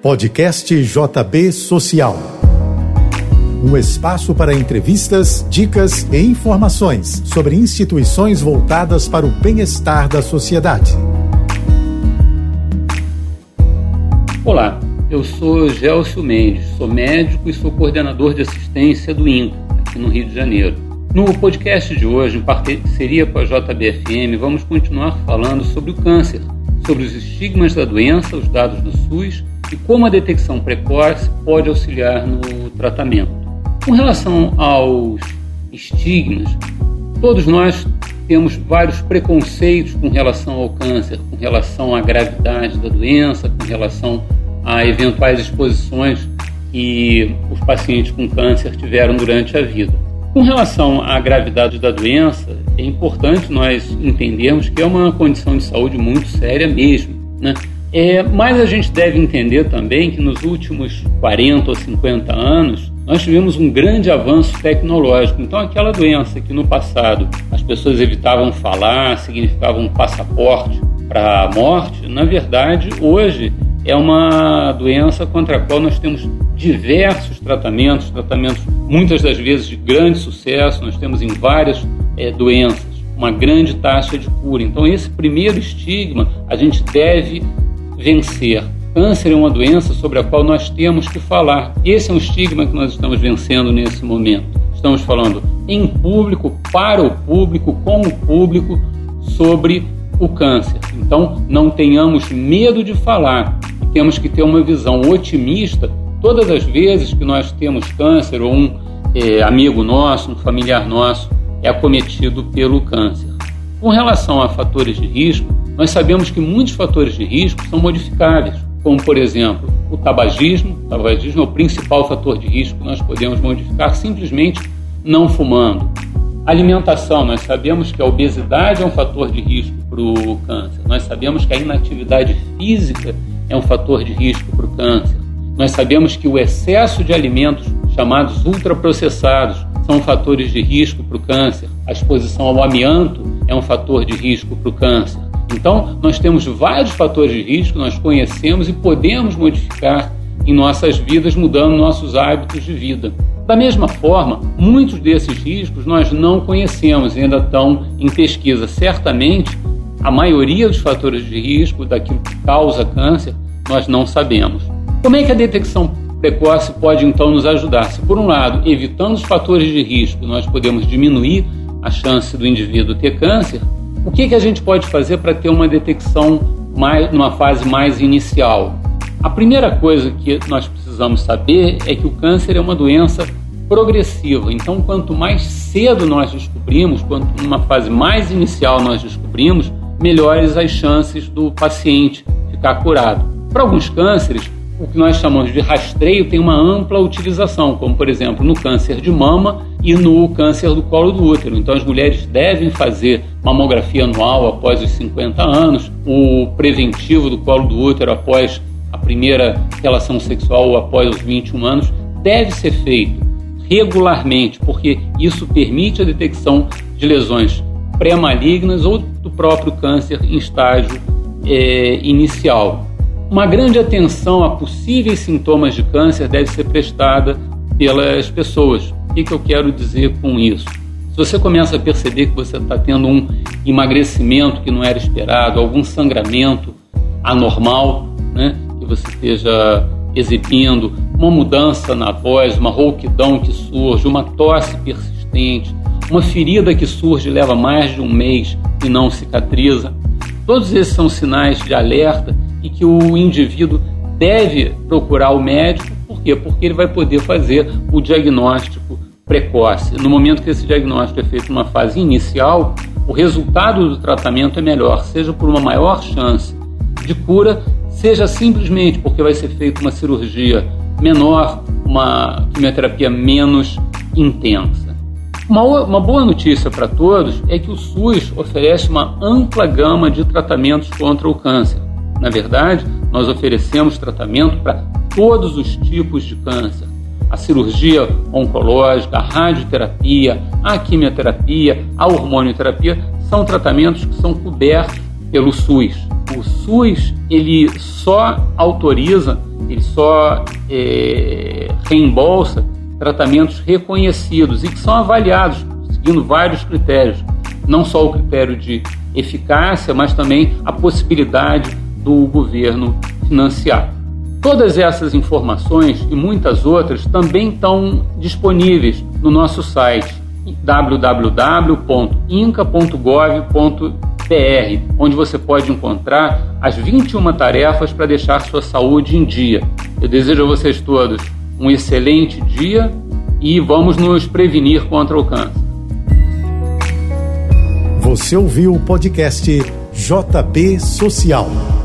Podcast JB Social. Um espaço para entrevistas, dicas e informações sobre instituições voltadas para o bem-estar da sociedade. Olá, eu sou Gelcio Mendes, sou médico e sou coordenador de assistência do INCA, aqui no Rio de Janeiro. No podcast de hoje, em parceria com a JBFM, vamos continuar falando sobre o câncer, sobre os estigmas da doença, os dados do SUS e como a detecção precoce pode auxiliar no tratamento. Com relação aos estigmas, todos nós temos vários preconceitos com relação ao câncer, com relação à gravidade da doença, com relação a eventuais exposições que os pacientes com câncer tiveram durante a vida. Com relação à gravidade da doença, é importante nós entendermos que é uma condição de saúde muito séria mesmo. Né? É, mas a gente deve entender também que nos últimos 40 ou 50 anos nós tivemos um grande avanço tecnológico. Então, aquela doença que no passado as pessoas evitavam falar, significava um passaporte para a morte, na verdade, hoje é uma doença contra a qual nós temos diversos tratamentos, tratamentos muitas das vezes de grande sucesso, nós temos em várias é, doenças uma grande taxa de cura. Então, esse primeiro estigma a gente deve vencer. Câncer é uma doença sobre a qual nós temos que falar. Esse é um estigma que nós estamos vencendo nesse momento. Estamos falando em público, para o público, com o público, sobre o câncer. Então, não tenhamos medo de falar. Temos que ter uma visão otimista todas as vezes que nós temos câncer ou um é, amigo nosso, um familiar nosso é acometido pelo câncer. Com relação a fatores de risco, nós sabemos que muitos fatores de risco são modificáveis, como por exemplo o tabagismo. O tabagismo é o principal fator de risco que nós podemos modificar simplesmente não fumando. Alimentação, nós sabemos que a obesidade é um fator de risco para o câncer. Nós sabemos que a inatividade física é um fator de risco para o câncer. Nós sabemos que o excesso de alimentos chamados ultraprocessados são fatores de risco para o câncer. A exposição ao amianto é um fator de risco para o câncer. Então, nós temos vários fatores de risco, nós conhecemos e podemos modificar em nossas vidas, mudando nossos hábitos de vida. Da mesma forma, muitos desses riscos nós não conhecemos ainda estão em pesquisa. Certamente, a maioria dos fatores de risco daquilo que causa câncer nós não sabemos. Como é que a detecção precoce pode então nos ajudar? Se, por um lado, evitando os fatores de risco, nós podemos diminuir a chance do indivíduo ter câncer, o que, que a gente pode fazer para ter uma detecção mais, numa fase mais inicial? A primeira coisa que nós precisamos saber é que o câncer é uma doença progressiva. Então, quanto mais cedo nós descobrimos, quanto numa fase mais inicial nós descobrimos, melhores as chances do paciente ficar curado. Para alguns cânceres, o que nós chamamos de rastreio tem uma ampla utilização, como por exemplo no câncer de mama e no câncer do colo do útero. Então as mulheres devem fazer mamografia anual após os 50 anos, o preventivo do colo do útero após a primeira relação sexual ou após os 21 anos deve ser feito regularmente, porque isso permite a detecção de lesões pré-malignas ou do próprio câncer em estágio é, inicial. Uma grande atenção a possíveis sintomas de câncer deve ser prestada pelas pessoas. O que, que eu quero dizer com isso? Se você começa a perceber que você está tendo um emagrecimento que não era esperado, algum sangramento anormal, né, que você esteja exibindo, uma mudança na voz, uma rouquidão que surge, uma tosse persistente, uma ferida que surge leva mais de um mês e não cicatriza. Todos esses são sinais de alerta e que o indivíduo deve procurar o médico, por quê? Porque ele vai poder fazer o diagnóstico precoce. No momento que esse diagnóstico é feito numa fase inicial, o resultado do tratamento é melhor, seja por uma maior chance de cura, seja simplesmente porque vai ser feita uma cirurgia menor, uma quimioterapia menos intensa. Uma, uma boa notícia para todos é que o SUS oferece uma ampla gama de tratamentos contra o câncer. Na verdade, nós oferecemos tratamento para todos os tipos de câncer. A cirurgia oncológica, a radioterapia, a quimioterapia, a hormonioterapia são tratamentos que são cobertos pelo SUS. O SUS ele só autoriza ele só é, reembolsa tratamentos reconhecidos e que são avaliados seguindo vários critérios, não só o critério de eficácia, mas também a possibilidade do governo financiar. Todas essas informações e muitas outras também estão disponíveis no nosso site www.inca.gov.br, onde você pode encontrar as 21 tarefas para deixar sua saúde em dia. Eu desejo a vocês todos um excelente dia e vamos nos prevenir contra o câncer. Você ouviu o podcast JB Social.